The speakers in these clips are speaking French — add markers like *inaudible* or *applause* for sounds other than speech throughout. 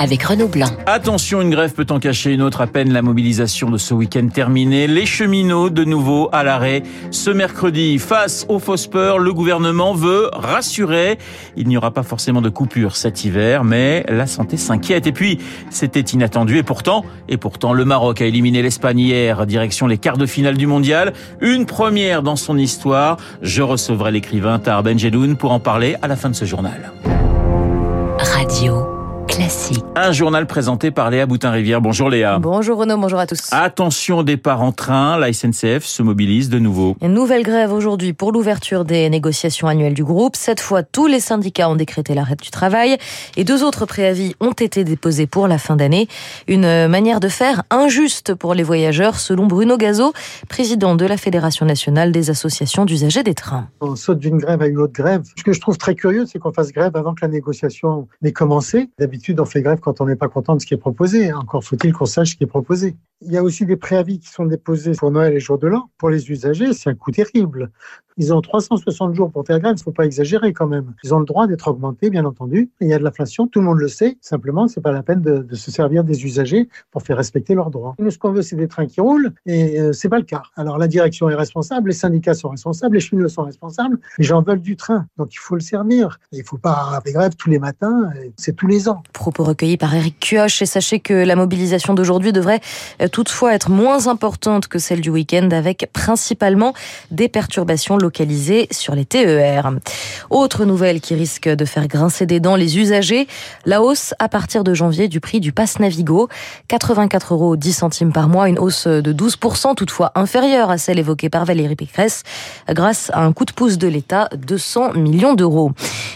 avec Renaud Blanc. Attention, une grève peut en cacher une autre à peine la mobilisation de ce week-end terminée. Les cheminots de nouveau à l'arrêt. Ce mercredi, face aux fausses peurs, le gouvernement veut rassurer. Il n'y aura pas forcément de coupure cet hiver, mais la santé s'inquiète. Et puis, c'était inattendu. Et pourtant, et pourtant, le Maroc a éliminé l'Espagne hier, direction les quarts de finale du mondial. Une première dans son histoire. Je recevrai l'écrivain Tar Benjedoun pour en parler à la fin de ce journal. Radio. Classique. Un journal présenté par Léa Boutin-Rivière. Bonjour Léa. Bonjour Renaud, bonjour à tous. Attention au départ en train, la SNCF se mobilise de nouveau. Une nouvelle grève aujourd'hui pour l'ouverture des négociations annuelles du groupe. Cette fois, tous les syndicats ont décrété l'arrêt du travail et deux autres préavis ont été déposés pour la fin d'année. Une manière de faire injuste pour les voyageurs, selon Bruno Gazo, président de la Fédération nationale des associations d'usagers des trains. On saute d'une grève à une autre grève. Ce que je trouve très curieux, c'est qu'on fasse grève avant que la négociation n'ait commencé. D'habitude, on fait grève quand on n'est pas content de ce qui est proposé. Encore faut-il qu'on sache ce qui est proposé. Il y a aussi des préavis qui sont déposés pour Noël et jour de l'an. Pour les usagers, c'est un coût terrible. Ils ont 360 jours pour faire grève, il ne faut pas exagérer quand même. Ils ont le droit d'être augmentés, bien entendu. Il y a de l'inflation, tout le monde le sait. Simplement, c'est pas la peine de, se servir des usagers pour faire respecter leurs droits. Nous, ce qu'on veut, c'est des trains qui roulent, et euh, c'est pas le cas. Alors, la direction est responsable, les syndicats sont responsables, les cheminots sont responsables. Les gens veulent du train, donc il faut le servir. Il ne faut pas faire grève tous les matins, c'est tous les ans. Propos recueillis par Eric Kioch, et sachez que la mobilisation d'aujourd'hui devrait toutefois être moins importante que celle du week-end, avec principalement des perturbations localisées sur les TER. Autre nouvelle qui risque de faire grincer des dents les usagers, la hausse à partir de janvier du prix du pass Navigo, 84 euros 10 centimes par mois, une hausse de 12%, toutefois inférieure à celle évoquée par Valérie Pécresse, grâce à un coup de pouce de l'État, 200 millions d'euros.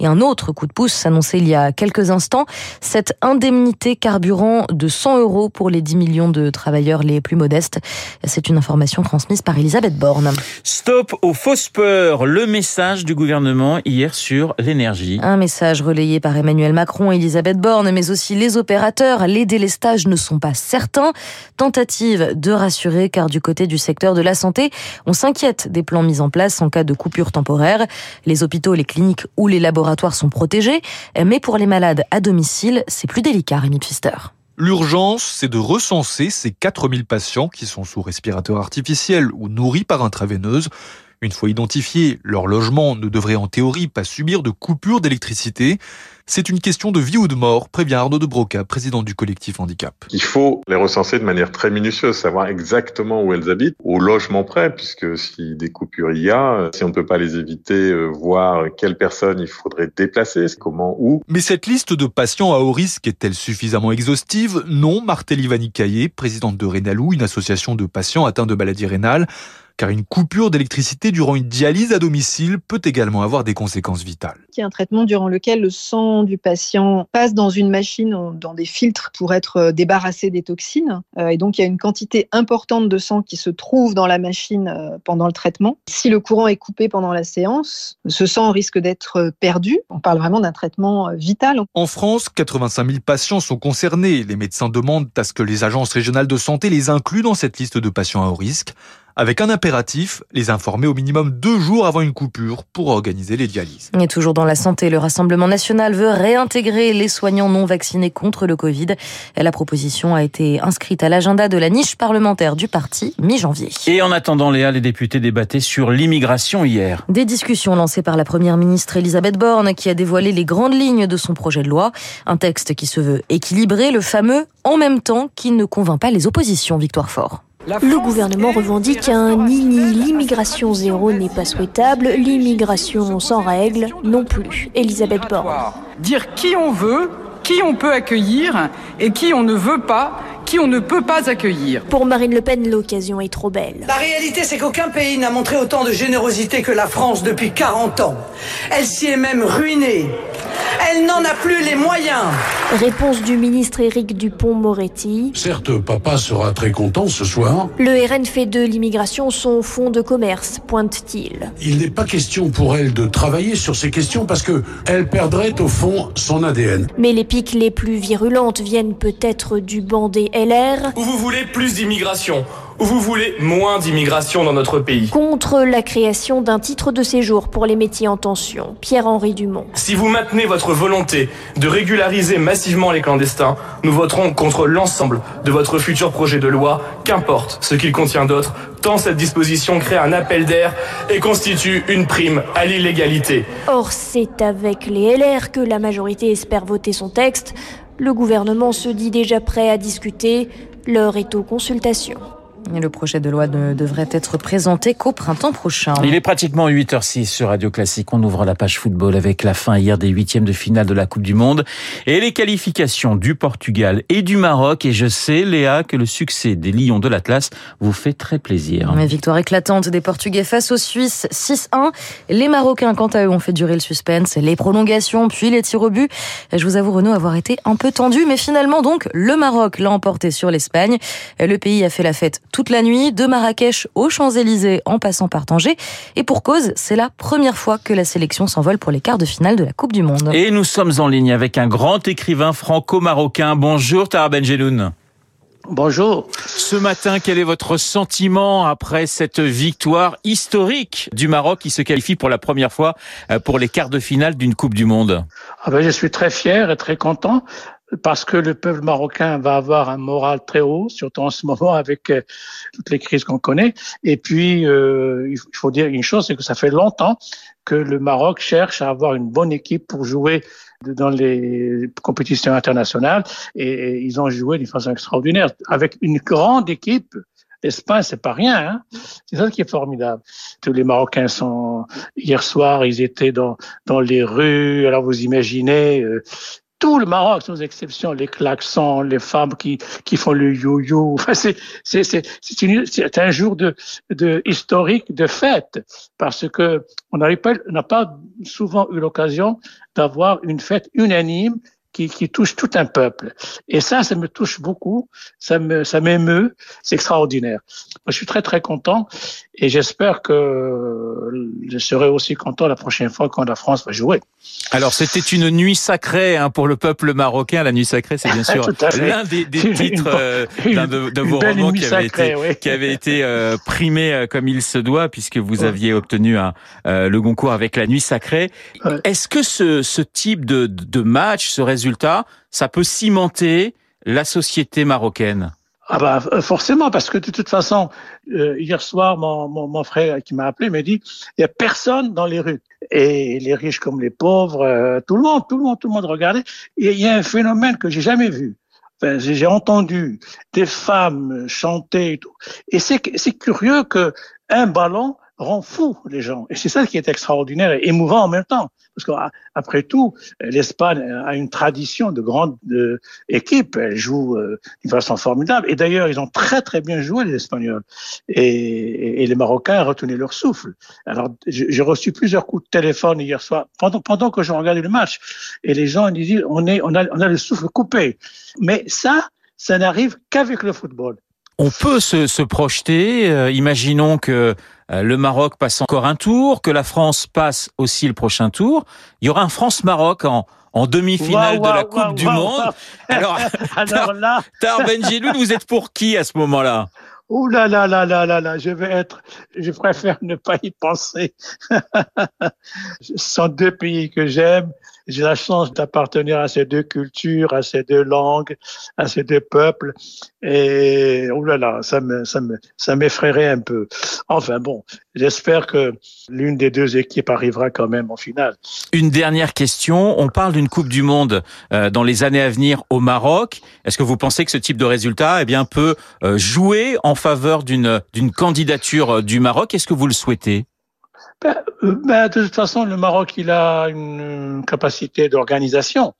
Et un autre coup de pouce annoncé il y a quelques instants, cette indemnité carburant de 100 euros pour les 10 millions de travailleurs les plus modestes. C'est une information transmise par Elisabeth Borne. Stop aux fausses peurs, le message du gouvernement hier sur l'énergie. Un message relayé par Emmanuel Macron et Elisabeth Borne, mais aussi les opérateurs. Les délestages ne sont pas certains. Tentative de rassurer, car du côté du secteur de la santé, on s'inquiète des plans mis en place en cas de coupure temporaire. Les hôpitaux, les cliniques ou les laboratoires sont protégés, mais pour les malades à domicile, c'est plus délicat, Rémi Pfister. L'urgence, c'est de recenser ces 4000 patients qui sont sous respirateur artificiel ou nourris par intraveineuse. Une fois identifiés, leur logement ne devrait en théorie pas subir de coupure d'électricité. C'est une question de vie ou de mort, prévient Arnaud de Broca, président du collectif Handicap. Il faut les recenser de manière très minutieuse, savoir exactement où elles habitent, au logement près, puisque si des coupures il y a, si on ne peut pas les éviter, voir quelles personnes il faudrait déplacer, comment, où. Mais cette liste de patients à haut risque est-elle suffisamment exhaustive? Non, Martel Caillé, présidente de Rénalou, une association de patients atteints de maladies rénales car une coupure d'électricité durant une dialyse à domicile peut également avoir des conséquences vitales. Il y a un traitement durant lequel le sang du patient passe dans une machine, dans des filtres pour être débarrassé des toxines. Et donc, il y a une quantité importante de sang qui se trouve dans la machine pendant le traitement. Si le courant est coupé pendant la séance, ce sang risque d'être perdu. On parle vraiment d'un traitement vital. En France, 85 000 patients sont concernés. Les médecins demandent à ce que les agences régionales de santé les incluent dans cette liste de patients à haut risque avec un impératif, les informer au minimum deux jours avant une coupure pour organiser les dialyses. Et toujours dans la santé, le Rassemblement national veut réintégrer les soignants non vaccinés contre le Covid. La proposition a été inscrite à l'agenda de la niche parlementaire du parti mi-janvier. Et en attendant, Léa, les députés débattaient sur l'immigration hier. Des discussions lancées par la première ministre Elisabeth Borne qui a dévoilé les grandes lignes de son projet de loi. Un texte qui se veut équilibré, le fameux en même temps qui ne convainc pas les oppositions. Victoire Fort. Le gouvernement revendique un nini, l'immigration zéro n'est pas souhaitable, l'immigration sans règles non plus. Elisabeth Borne. Dire qui on veut, qui on peut accueillir et qui on ne veut pas, qui on ne peut pas accueillir. Pour Marine Le Pen, l'occasion est trop belle. La réalité, c'est qu'aucun pays n'a montré autant de générosité que la France depuis 40 ans. Elle s'y est même ruinée. Elle n'en a plus les moyens. Réponse du ministre Éric Dupont-Moretti. Certes, papa sera très content ce soir. Le RN fait de l'immigration son fonds de commerce, pointe-t-il. Il n'est pas question pour elle de travailler sur ces questions parce que elle perdrait au fond son ADN. Mais les piques les plus virulentes viennent peut-être du banc des LR. Ou vous voulez plus d'immigration vous voulez moins d'immigration dans notre pays Contre la création d'un titre de séjour pour les métiers en tension, Pierre-Henri Dumont. Si vous maintenez votre volonté de régulariser massivement les clandestins, nous voterons contre l'ensemble de votre futur projet de loi, qu'importe ce qu'il contient d'autre, tant cette disposition crée un appel d'air et constitue une prime à l'illégalité. Or, c'est avec les LR que la majorité espère voter son texte. Le gouvernement se dit déjà prêt à discuter. L'heure est aux consultations. Le projet de loi ne devrait être présenté qu'au printemps prochain. Il est pratiquement 8h06 sur Radio Classique. On ouvre la page football avec la fin hier des huitièmes de finale de la Coupe du Monde et les qualifications du Portugal et du Maroc. Et je sais, Léa, que le succès des Lions de l'Atlas vous fait très plaisir. Une victoire éclatante des Portugais face aux Suisses 6-1. Les Marocains, quant à eux, ont fait durer le suspense, les prolongations, puis les tirs au but. Je vous avoue, Renaud, avoir été un peu tendu, mais finalement, donc, le Maroc l'a emporté sur l'Espagne. Le pays a fait la fête toute la nuit, de Marrakech aux Champs-Élysées en passant par Tanger. Et pour cause, c'est la première fois que la sélection s'envole pour les quarts de finale de la Coupe du Monde. Et nous sommes en ligne avec un grand écrivain franco-marocain. Bonjour Tara Benjeloun. Bonjour. Ce matin, quel est votre sentiment après cette victoire historique du Maroc qui se qualifie pour la première fois euh, pour les quarts de finale d'une Coupe du Monde? Ah ben, Je suis très fier et très content parce que le peuple marocain va avoir un moral très haut, surtout en ce moment avec euh, toutes les crises qu'on connaît. Et puis, euh, il faut dire une chose, c'est que ça fait longtemps que le Maroc cherche à avoir une bonne équipe pour jouer dans les compétitions internationales et, ils ont joué d'une façon extraordinaire avec une grande équipe. L'Espagne, c'est pas rien. Hein c'est ça qui est formidable. Tous les Marocains sont hier soir, ils étaient dans dans les rues. Alors vous imaginez, euh, tout le Maroc, sans exception, les klaxons, les femmes qui, qui font le yo-yo. *laughs* Enfin, c'est, c'est, c'est, un jour de, de historique, de fête, parce que on n'a pas, pas souvent eu l'occasion d'avoir une fête unanime qui, qui, touche tout un peuple. Et ça, ça me touche beaucoup, ça me, ça m'émeut, c'est extraordinaire. je suis très très content et j'espère que je serai aussi content la prochaine fois quand la France va jouer. Alors c'était une nuit sacrée hein, pour le peuple marocain. La nuit sacrée, c'est bien *laughs* sûr l'un des, des, titres euh, d'un de, de, vos romans qui avait, été, qui avait été euh, primé euh, comme il se doit, puisque vous aviez obtenu un, le Goncourt avec la nuit sacrée. Est-ce que ce, ce type de, de match, ce résultat, ça peut cimenter la société marocaine ah bah forcément, parce que de toute façon, euh, hier soir, mon, mon, frère qui m'a appelé m'a dit, il y a personne dans les rues. Et les riches comme les pauvres, euh, tout le monde, tout le monde, tout le monde regardait. Il y a un phénomène que j'ai jamais vu. Enfin, j'ai entendu des femmes chanter et tout. Et c'est curieux que un ballon rend fou les gens. Et c'est ça qui est extraordinaire et émouvant en même temps. Parce qu'après tout, l'Espagne a une tradition de grande équipe. Elle joue euh, d'une façon formidable. Et d'ailleurs, ils ont très très bien joué les Espagnols. Et, les Marocains retenaient leur souffle. Alors, j'ai reçu plusieurs coups de téléphone hier soir pendant, pendant que je regardais le match. Et les gens disaient, on, est, on, a, on a le souffle coupé. Mais ça, ça n'arrive qu'avec le football. On peut se, se projeter. Euh, imaginons que euh, le Maroc passe encore un tour, que la France passe aussi le prochain tour. Il y aura un France-Maroc en, en demi-finale de la Coupe du Monde. *laughs* Alors, Alors là, Tar vous êtes pour qui à ce moment-là? Ouh là là là là là là, je vais être, je préfère ne pas y penser. *laughs* Ce sont deux pays que j'aime. J'ai la chance d'appartenir à ces deux cultures, à ces deux langues, à ces deux peuples. Et ouh là là, ça me, ça me, ça m'effraierait un peu. Enfin bon, j'espère que l'une des deux équipes arrivera quand même en finale. Une dernière question. On parle d'une Coupe du Monde euh, dans les années à venir au Maroc. Est-ce que vous pensez que ce type de résultat, eh bien, peut euh, jouer en faveur d'une d'une candidature du Maroc? Est-ce que vous le souhaitez? Ben, ben, de toute façon, le Maroc, il a une capacité d'organisation.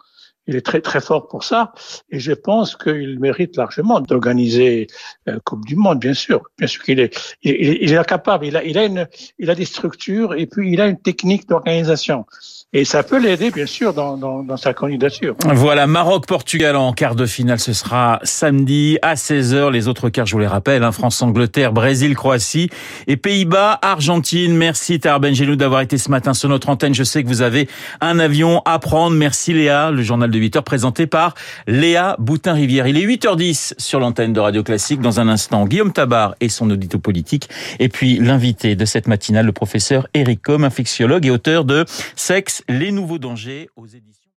Il est très très fort pour ça. Et je pense qu'il mérite largement d'organiser la Coupe du Monde, bien sûr. Bien sûr qu'il est, il, il est capable. Il a, il a une, il a des structures et puis il a une technique d'organisation. Et ça peut l'aider, bien sûr, dans, dans, dans, sa candidature. Voilà, Maroc-Portugal en quart de finale, ce sera samedi à 16h. Les autres quarts, je vous les rappelle, hein, France-Angleterre, Brésil-Croatie et Pays-Bas-Argentine. Merci Tahar Benjelou d'avoir été ce matin sur notre antenne. Je sais que vous avez un avion à prendre. Merci Léa, le journal de 8h présenté par Léa Boutin-Rivière. Il est 8h10 sur l'antenne de Radio Classique. Dans un instant, Guillaume Tabar et son audito politique. Et puis l'invité de cette matinale, le professeur Eric Com, infectiologue et auteur de Sexe les nouveaux dangers aux éditions